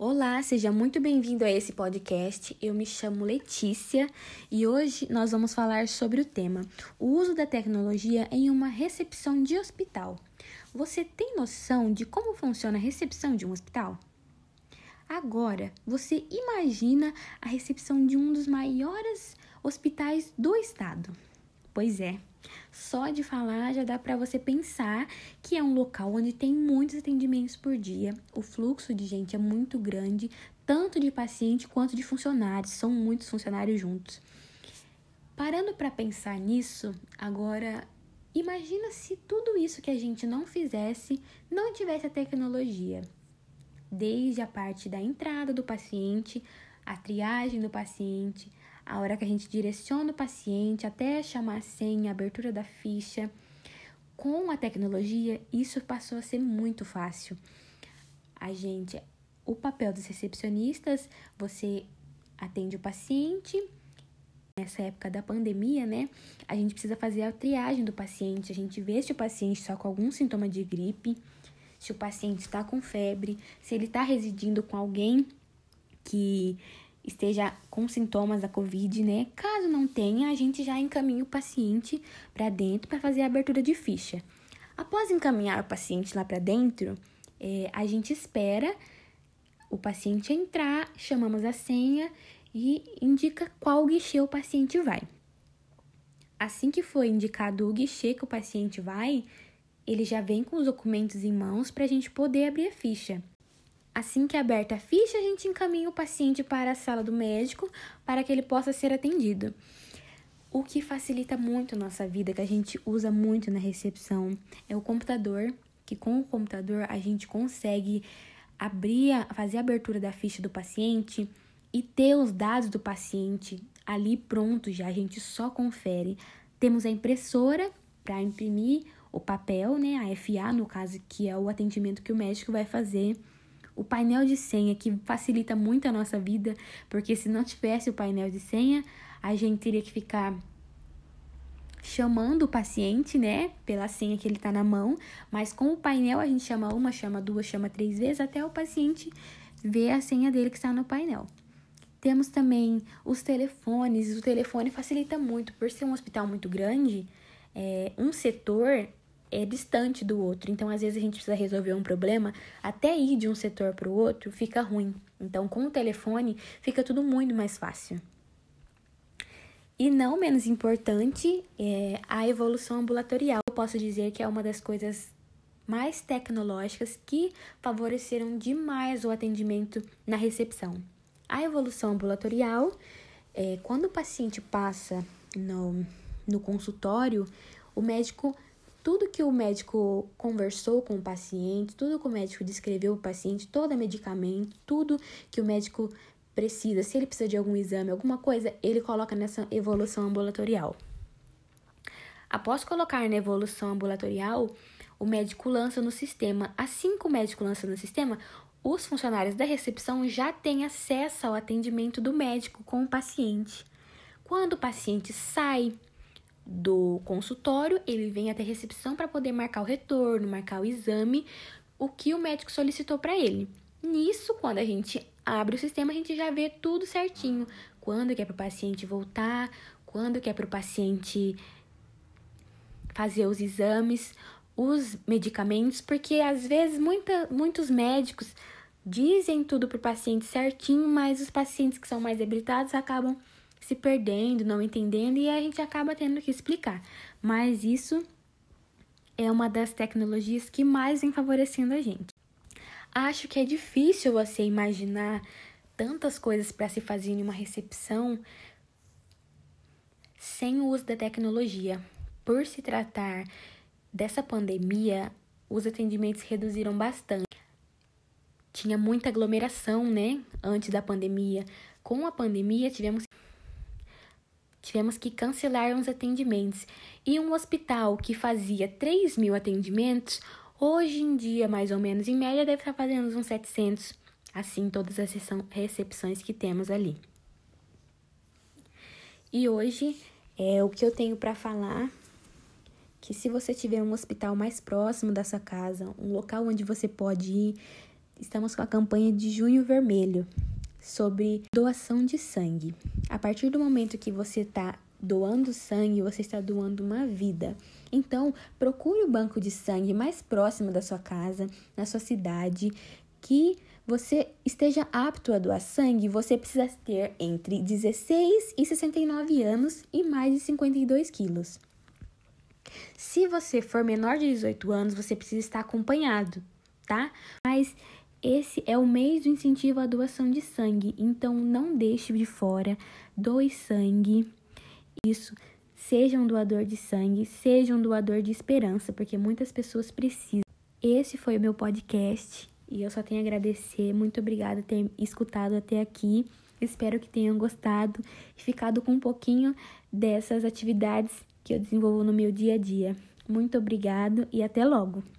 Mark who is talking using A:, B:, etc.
A: Olá, seja muito bem-vindo a esse podcast. Eu me chamo Letícia e hoje nós vamos falar sobre o tema: o uso da tecnologia em uma recepção de hospital. Você tem noção de como funciona a recepção de um hospital? Agora, você imagina a recepção de um dos maiores hospitais do estado. Pois é, só de falar já dá para você pensar que é um local onde tem muitos atendimentos por dia. O fluxo de gente é muito grande, tanto de paciente quanto de funcionários, são muitos funcionários juntos. Parando para pensar nisso, agora imagina se tudo isso que a gente não fizesse não tivesse a tecnologia. Desde a parte da entrada do paciente, a triagem do paciente, a hora que a gente direciona o paciente até chamar a senha, a abertura da ficha. Com a tecnologia, isso passou a ser muito fácil. A gente, o papel dos recepcionistas, você atende o paciente. Nessa época da pandemia, né? A gente precisa fazer a triagem do paciente, a gente vê se o paciente está com algum sintoma de gripe, se o paciente está com febre, se ele está residindo com alguém que esteja com sintomas da Covid, né? Caso não tenha, a gente já encaminha o paciente para dentro para fazer a abertura de ficha. Após encaminhar o paciente lá para dentro, é, a gente espera o paciente entrar, chamamos a senha e indica qual guichê o paciente vai. Assim que for indicado o guichê que o paciente vai, ele já vem com os documentos em mãos para a gente poder abrir a ficha. Assim que é aberta a ficha, a gente encaminha o paciente para a sala do médico para que ele possa ser atendido. O que facilita muito a nossa vida, que a gente usa muito na recepção, é o computador, que com o computador a gente consegue abrir, fazer a abertura da ficha do paciente e ter os dados do paciente ali pronto já, a gente só confere. Temos a impressora para imprimir o papel, né, a FA no caso, que é o atendimento que o médico vai fazer o painel de senha que facilita muito a nossa vida, porque se não tivesse o painel de senha, a gente teria que ficar chamando o paciente, né, pela senha que ele está na mão, mas com o painel a gente chama uma, chama duas, chama três vezes até o paciente ver a senha dele que está no painel. Temos também os telefones, o telefone facilita muito, por ser um hospital muito grande, é, um setor é distante do outro. Então, às vezes a gente precisa resolver um problema, até ir de um setor para o outro fica ruim. Então, com o telefone fica tudo muito mais fácil. E não menos importante, é a evolução ambulatorial. Eu posso dizer que é uma das coisas mais tecnológicas que favoreceram demais o atendimento na recepção. A evolução ambulatorial é quando o paciente passa no, no consultório, o médico tudo que o médico conversou com o paciente, tudo que o médico descreveu o paciente, todo medicamento, tudo que o médico precisa, se ele precisa de algum exame, alguma coisa, ele coloca nessa evolução ambulatorial. Após colocar na evolução ambulatorial, o médico lança no sistema. Assim que o médico lança no sistema, os funcionários da recepção já têm acesso ao atendimento do médico com o paciente. Quando o paciente sai do consultório, ele vem até a recepção para poder marcar o retorno, marcar o exame, o que o médico solicitou para ele. Nisso, quando a gente abre o sistema, a gente já vê tudo certinho. Quando que é para o paciente voltar, quando que é para o paciente fazer os exames, os medicamentos, porque às vezes muita, muitos médicos dizem tudo para o paciente certinho, mas os pacientes que são mais debilitados acabam se perdendo, não entendendo e a gente acaba tendo que explicar. Mas isso é uma das tecnologias que mais vem favorecendo a gente. Acho que é difícil você imaginar tantas coisas para se fazer em uma recepção sem o uso da tecnologia. Por se tratar dessa pandemia, os atendimentos reduziram bastante. Tinha muita aglomeração, né? Antes da pandemia. Com a pandemia, tivemos tivemos que cancelar uns atendimentos. E um hospital que fazia 3 mil atendimentos, hoje em dia, mais ou menos, em média, deve estar fazendo uns 700, assim, todas as recepções que temos ali. E hoje, é o que eu tenho para falar que se você tiver um hospital mais próximo da sua casa, um local onde você pode ir estamos com a campanha de Junho Vermelho sobre doação de sangue. A partir do momento que você está doando sangue, você está doando uma vida. Então, procure o banco de sangue mais próximo da sua casa, na sua cidade, que você esteja apto a doar sangue, você precisa ter entre 16 e 69 anos e mais de 52 quilos. Se você for menor de 18 anos, você precisa estar acompanhado, tá? Mas esse é o mês do incentivo à doação de sangue, então não deixe de fora, doe sangue. Isso, seja um doador de sangue, seja um doador de esperança, porque muitas pessoas precisam. Esse foi o meu podcast e eu só tenho a agradecer. Muito obrigada por ter escutado até aqui. Espero que tenham gostado e ficado com um pouquinho dessas atividades que eu desenvolvo no meu dia a dia. Muito obrigado e até logo!